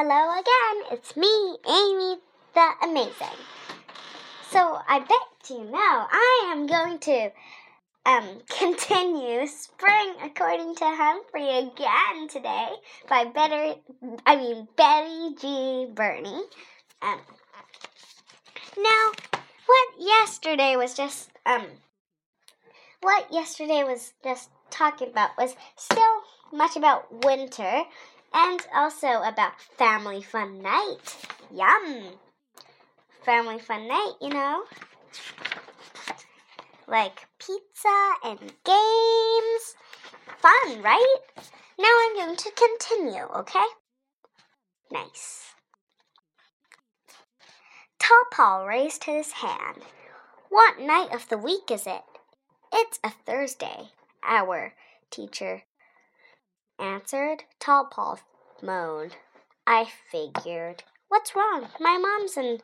Hello again, it's me, Amy the Amazing. So I bet you know I am going to um, continue Spring According to Humphrey again today by Better, I mean Betty G. Birney. Um, now, what yesterday was just um, what yesterday was just talking about was still much about winter and also about family fun night. Yum! Family fun night, you know? Like pizza and games. Fun, right? Now I'm going to continue, okay? Nice. Tall Paul raised his hand. What night of the week is it? It's a Thursday, our teacher answered. Tall Paul moaned. I figured. What's wrong? My mom's a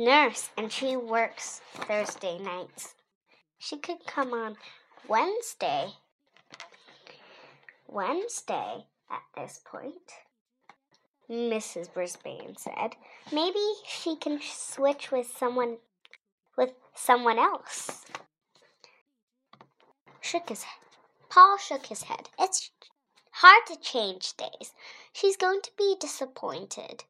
nurse and she works Thursday nights. She could come on Wednesday. Wednesday at this point. Mrs. Brisbane said. Maybe she can switch with someone with someone else. Shook his head. Paul shook his head. It's hard to change days. She's going to be disappointed.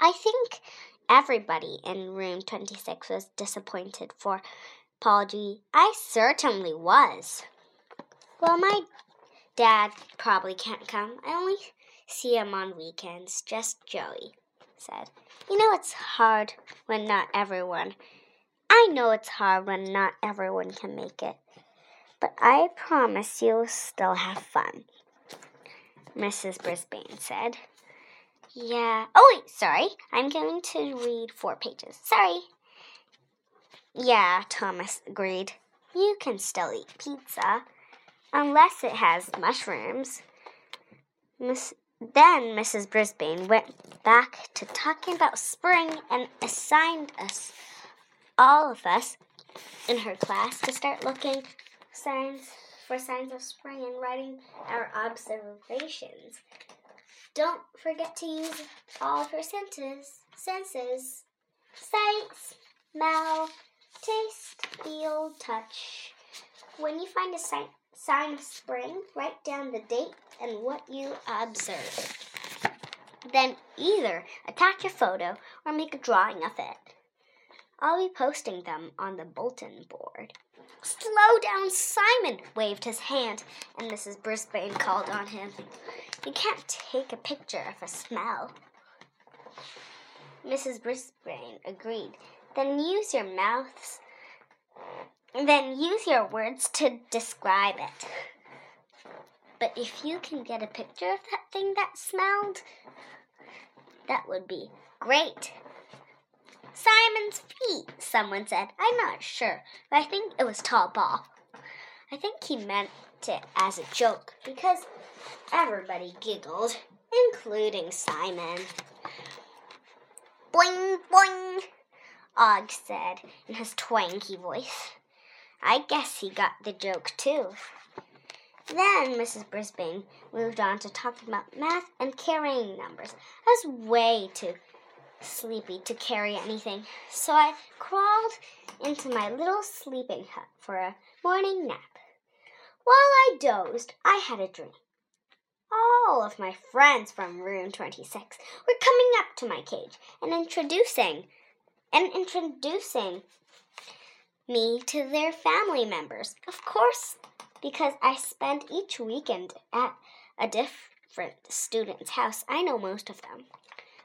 I think everybody in room 26 was disappointed for Paul G. I certainly was. Well, my dad probably can't come. I only see him on weekends, just Joey said. You know it's hard when not everyone. I know it's hard when not everyone can make it but I promise you'll still have fun. Mrs. Brisbane said. Yeah. Oh, wait, sorry. I'm going to read four pages. Sorry. Yeah, Thomas agreed. You can still eat pizza, unless it has mushrooms. Miss, then Mrs. Brisbane went back to talking about spring and assigned us, all of us in her class, to start looking signs for signs of spring and writing our observations. Don't forget to use all of your senses, senses, sight, smell, taste, feel, touch. When you find a sign, sign of spring, write down the date and what you observe. Then either attach a photo or make a drawing of it. I'll be posting them on the bulletin board. Slow down, Simon, waved his hand, and Mrs. Brisbane called on him. You can't take a picture of a smell. Mrs. Brisbane agreed. Then use your mouths. Then use your words to describe it. But if you can get a picture of that thing that smelled, that would be great. Simon's feet, someone said. I'm not sure, but I think it was Tall Paul. I think he meant it as a joke because everybody giggled, including Simon. Boing, boing, Og said in his twangy voice. I guess he got the joke too. Then Mrs. Brisbane moved on to talking about math and carrying numbers. I was way too sleepy to carry anything, so I crawled into my little sleeping hut for a morning nap. While I dozed, I had a dream. All of my friends from room 26 were coming up to my cage and introducing and introducing me to their family members. Of course, because I spend each weekend at a different student's house, I know most of them.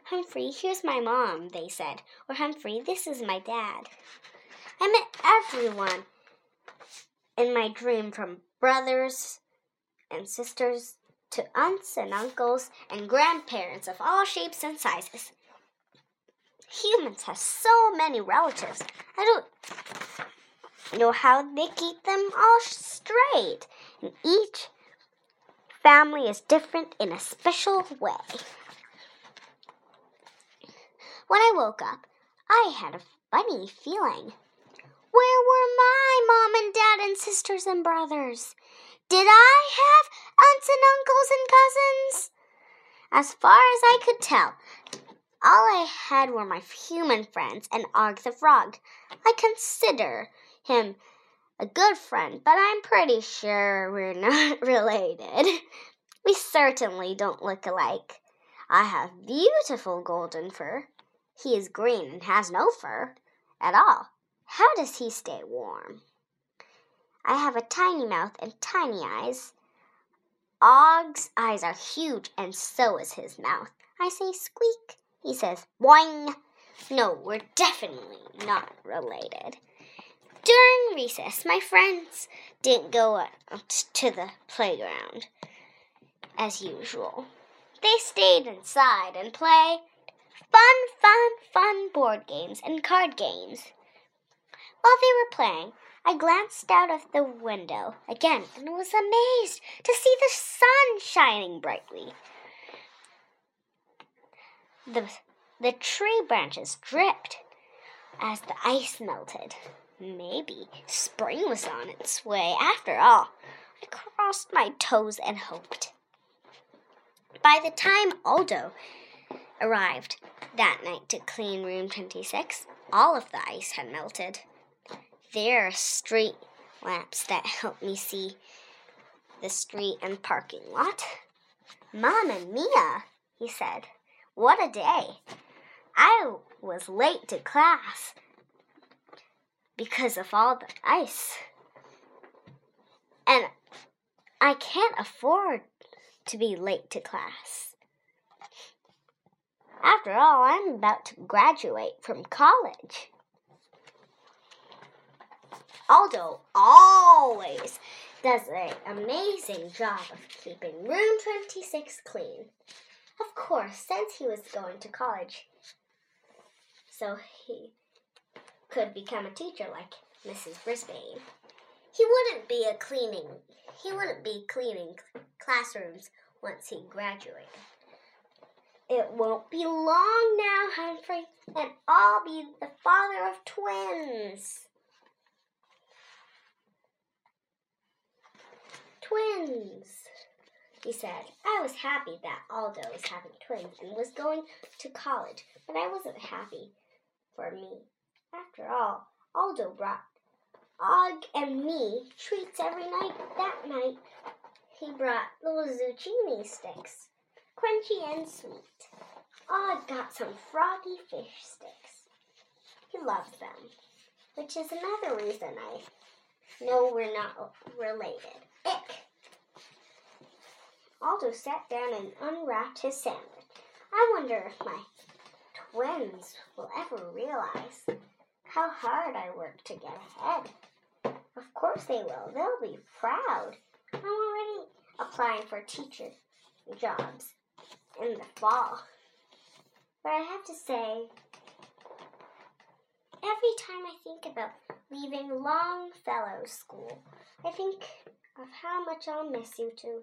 Humphrey, here's my mom, they said. Or Humphrey, this is my dad. I met everyone in my dream from brothers and sisters to aunts and uncles and grandparents of all shapes and sizes. Humans have so many relatives. I don't know how they keep them all straight. And each family is different in a special way. When I woke up, I had a funny feeling. Where were my mom and dad and sisters and brothers? Did I have aunts and uncles and cousins? As far as I could tell, all I had were my human friends and Og the Frog. I consider him a good friend, but I'm pretty sure we're not related. We certainly don't look alike. I have beautiful golden fur. He is green and has no fur at all. How does he stay warm? I have a tiny mouth and tiny eyes. Og's eyes are huge, and so is his mouth. I say squeak. He says boing. No, we're definitely not related. During recess, my friends didn't go out to the playground as usual. They stayed inside and played fun, fun, fun board games and card games. While they were playing, I glanced out of the window again and was amazed to see the sun shining brightly. The, the tree branches dripped as the ice melted. Maybe spring was on its way after all. I crossed my toes and hoped. By the time Aldo arrived that night to clean room 26, all of the ice had melted. There are street lamps that help me see the street and parking lot. Mamma mia, he said. What a day. I was late to class because of all the ice. And I can't afford to be late to class. After all, I'm about to graduate from college. Aldo always does an amazing job of keeping room 26 clean. Of course, since he was going to college, so he could become a teacher like Mrs. Brisbane. He wouldn't be a cleaning. He wouldn't be cleaning classrooms once he graduated. It won't be long now, Humphrey, and I'll be the father of twins. Twins, he said. I was happy that Aldo was having twins and was going to college, but I wasn't happy for me. After all, Aldo brought Og and me treats every night that night he brought little zucchini sticks, crunchy and sweet. Oh, Og got some froggy fish sticks. He loves them, which is another reason I know we're not related. Ick. Aldo sat down and unwrapped his sandwich. I wonder if my twins will ever realize how hard I work to get ahead. Of course they will. They'll be proud. I'm already applying for teacher jobs in the fall. But I have to say, every time I think about leaving Longfellow School, I think of how much I'll miss you two.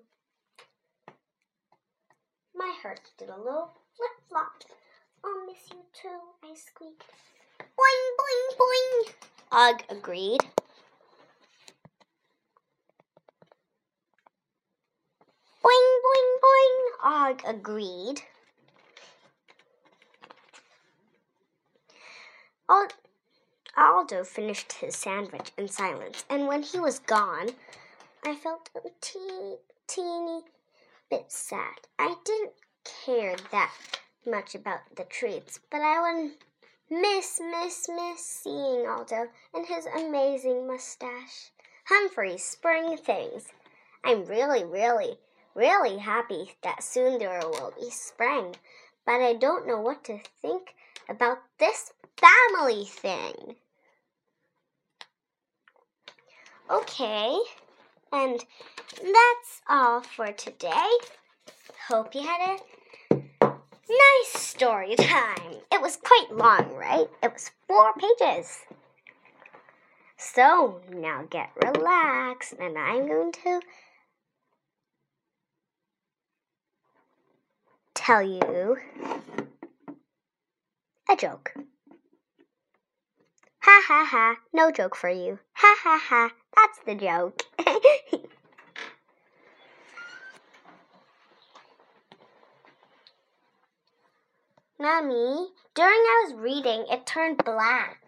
My heart did a little flip flop. I'll miss you too, I squeaked. Boing, boing, boing. Og agreed. Boing, boing, boing, Og agreed. Aldo finished his sandwich in silence, and when he was gone, I felt a teeny, teeny bit sad. I didn't care that much about the treats, but I would miss, miss, miss seeing Aldo and his amazing mustache. Humphrey's spring things. I'm really, really really happy that soon there will be spring, but I don't know what to think about this family thing. Okay, and that's all for today. Hope you had a nice story time. It was quite long, right? It was four pages. So now get relaxed, and I'm going to tell you a joke. Ha ha ha, no joke for you. Ha ha ha, that's the joke. Mommy, during I was reading, it turned black.